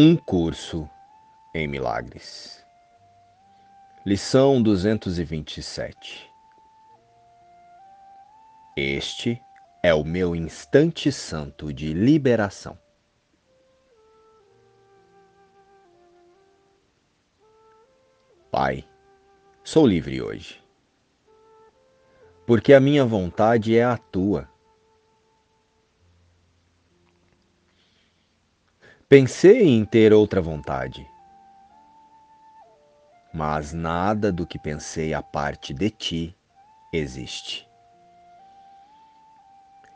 Um curso em milagres. Lição 227. Este é o meu instante santo de liberação. Pai, sou livre hoje, porque a minha vontade é a tua Pensei em ter outra vontade, mas nada do que pensei a parte de ti existe.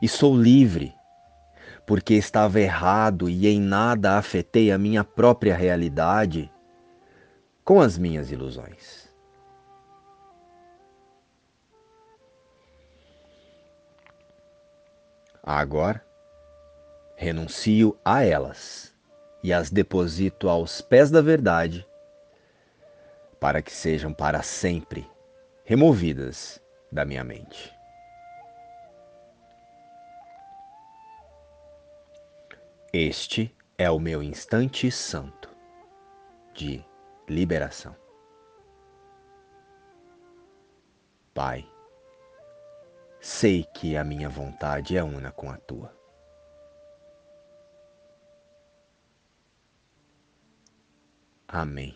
E sou livre, porque estava errado e em nada afetei a minha própria realidade com as minhas ilusões. Agora, renuncio a elas e as deposito aos pés da verdade, para que sejam para sempre removidas da minha mente. Este é o meu instante santo de liberação. Pai, sei que a minha vontade é una com a tua. Amém.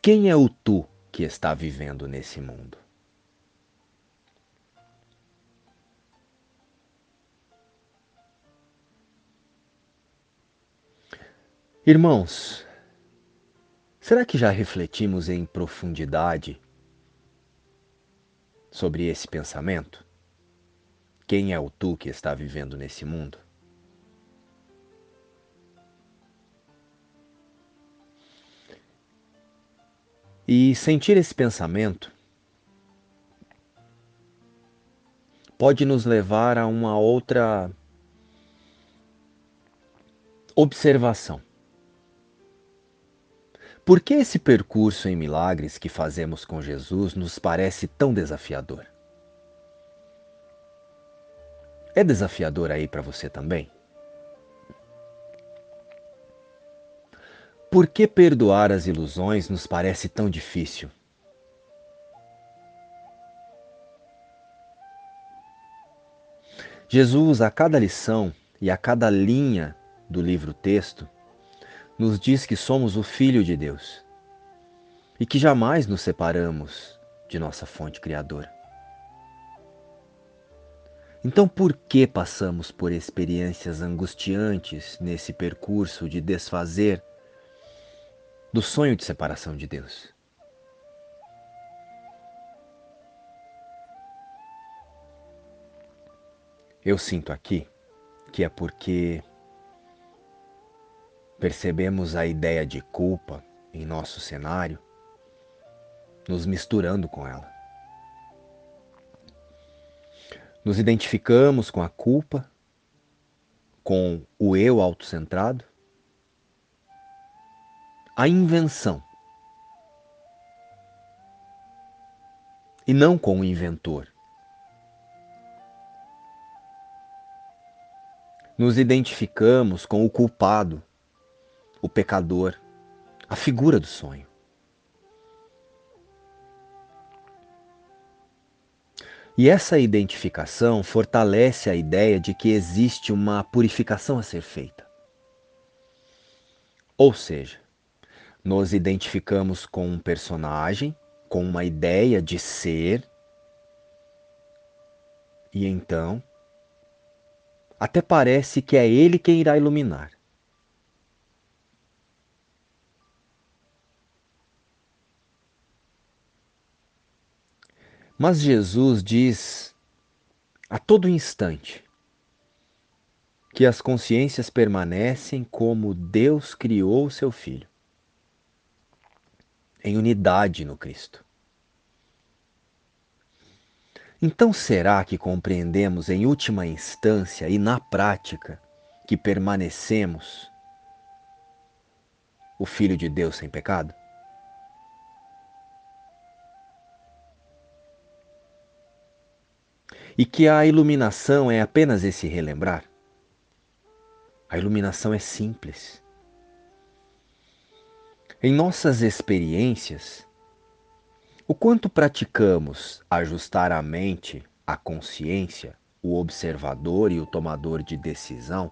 Quem é o tu que está vivendo nesse mundo? Irmãos, será que já refletimos em profundidade sobre esse pensamento? Quem é o tu que está vivendo nesse mundo? E sentir esse pensamento pode nos levar a uma outra observação. Por que esse percurso em milagres que fazemos com Jesus nos parece tão desafiador? É desafiador aí para você também? Por que perdoar as ilusões nos parece tão difícil? Jesus, a cada lição e a cada linha do livro-texto, nos diz que somos o Filho de Deus e que jamais nos separamos de nossa fonte criadora. Então, por que passamos por experiências angustiantes nesse percurso de desfazer do sonho de separação de Deus. Eu sinto aqui que é porque percebemos a ideia de culpa em nosso cenário, nos misturando com ela. Nos identificamos com a culpa, com o eu autocentrado, a invenção. E não com o inventor. Nos identificamos com o culpado, o pecador, a figura do sonho. E essa identificação fortalece a ideia de que existe uma purificação a ser feita. Ou seja, nos identificamos com um personagem, com uma ideia de ser, e então até parece que é ele quem irá iluminar. Mas Jesus diz a todo instante que as consciências permanecem como Deus criou o seu filho em unidade no Cristo. Então, será que compreendemos em última instância e na prática que permanecemos o Filho de Deus sem pecado? E que a iluminação é apenas esse relembrar? A iluminação é simples. Em nossas experiências, o quanto praticamos ajustar a mente, a consciência, o observador e o tomador de decisão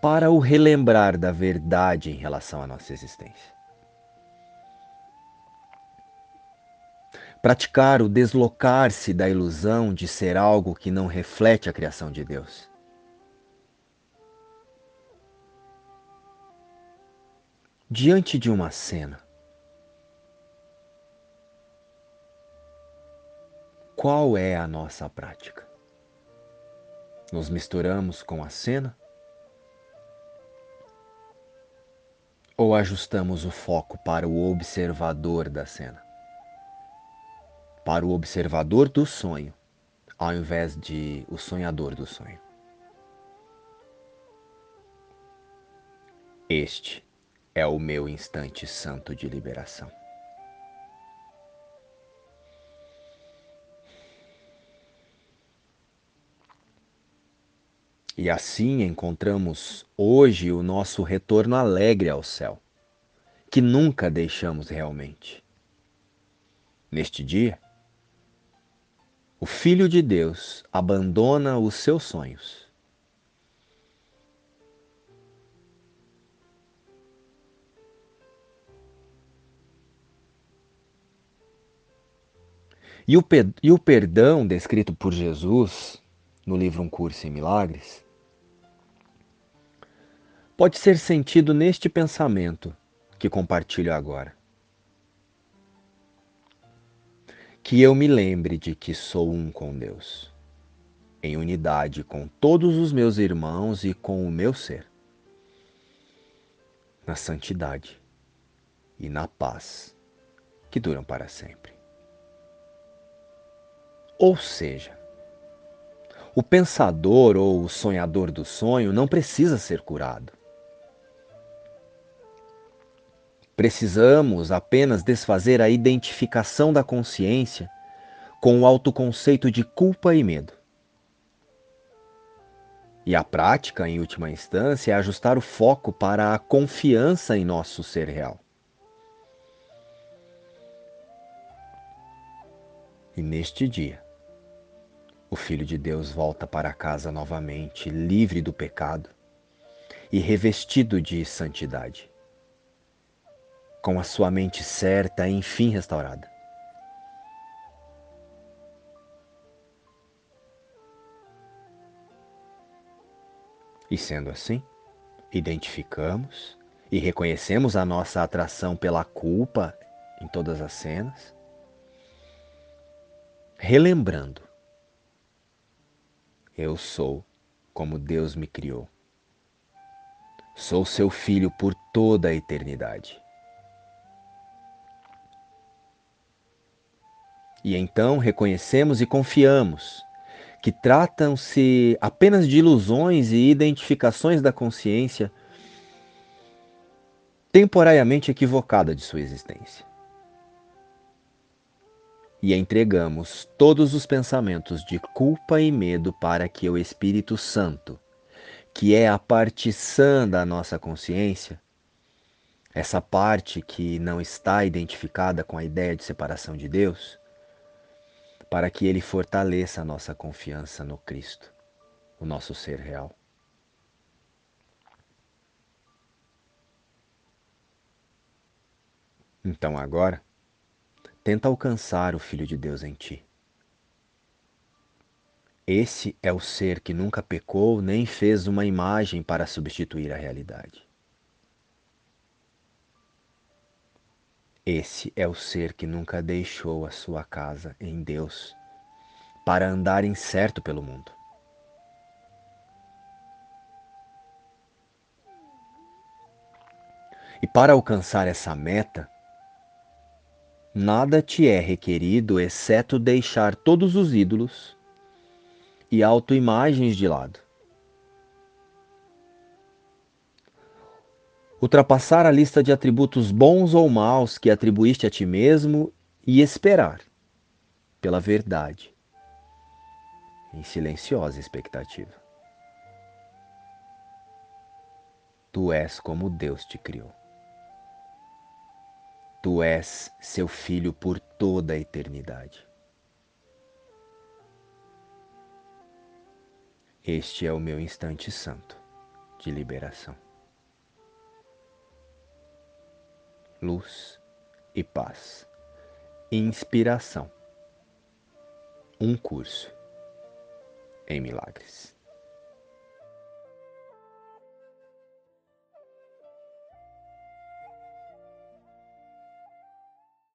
para o relembrar da verdade em relação à nossa existência. Praticar o deslocar-se da ilusão de ser algo que não reflete a criação de Deus. Diante de uma cena, qual é a nossa prática? Nos misturamos com a cena? Ou ajustamos o foco para o observador da cena? Para o observador do sonho, ao invés de o sonhador do sonho. Este é o meu instante santo de liberação. E assim encontramos hoje o nosso retorno alegre ao céu, que nunca deixamos realmente. Neste dia, o Filho de Deus abandona os seus sonhos. E o, e o perdão descrito por Jesus no livro Um Curso em Milagres pode ser sentido neste pensamento que compartilho agora. Que eu me lembre de que sou um com Deus, em unidade com todos os meus irmãos e com o meu ser, na santidade e na paz que duram para sempre. Ou seja, o pensador ou o sonhador do sonho não precisa ser curado. Precisamos apenas desfazer a identificação da consciência com o autoconceito de culpa e medo. E a prática, em última instância, é ajustar o foco para a confiança em nosso ser real. E neste dia, o Filho de Deus volta para casa novamente, livre do pecado e revestido de santidade com a sua mente certa e enfim restaurada. E sendo assim, identificamos e reconhecemos a nossa atração pela culpa em todas as cenas, relembrando: eu sou como Deus me criou. Sou seu filho por toda a eternidade. E então reconhecemos e confiamos que tratam-se apenas de ilusões e identificações da consciência temporariamente equivocada de sua existência. E entregamos todos os pensamentos de culpa e medo para que o Espírito Santo, que é a parte sã da nossa consciência, essa parte que não está identificada com a ideia de separação de Deus, para que Ele fortaleça a nossa confiança no Cristo, o nosso ser real. Então agora, tenta alcançar o Filho de Deus em ti. Esse é o ser que nunca pecou nem fez uma imagem para substituir a realidade. Esse é o ser que nunca deixou a sua casa em Deus para andar incerto pelo mundo. E para alcançar essa meta, nada te é requerido exceto deixar todos os ídolos e autoimagens de lado. ultrapassar a lista de atributos bons ou maus que atribuíste a ti mesmo e esperar pela verdade em silenciosa expectativa. Tu és como Deus te criou. Tu és seu filho por toda a eternidade. Este é o meu instante santo de liberação. Luz e paz. Inspiração. Um curso em milagres.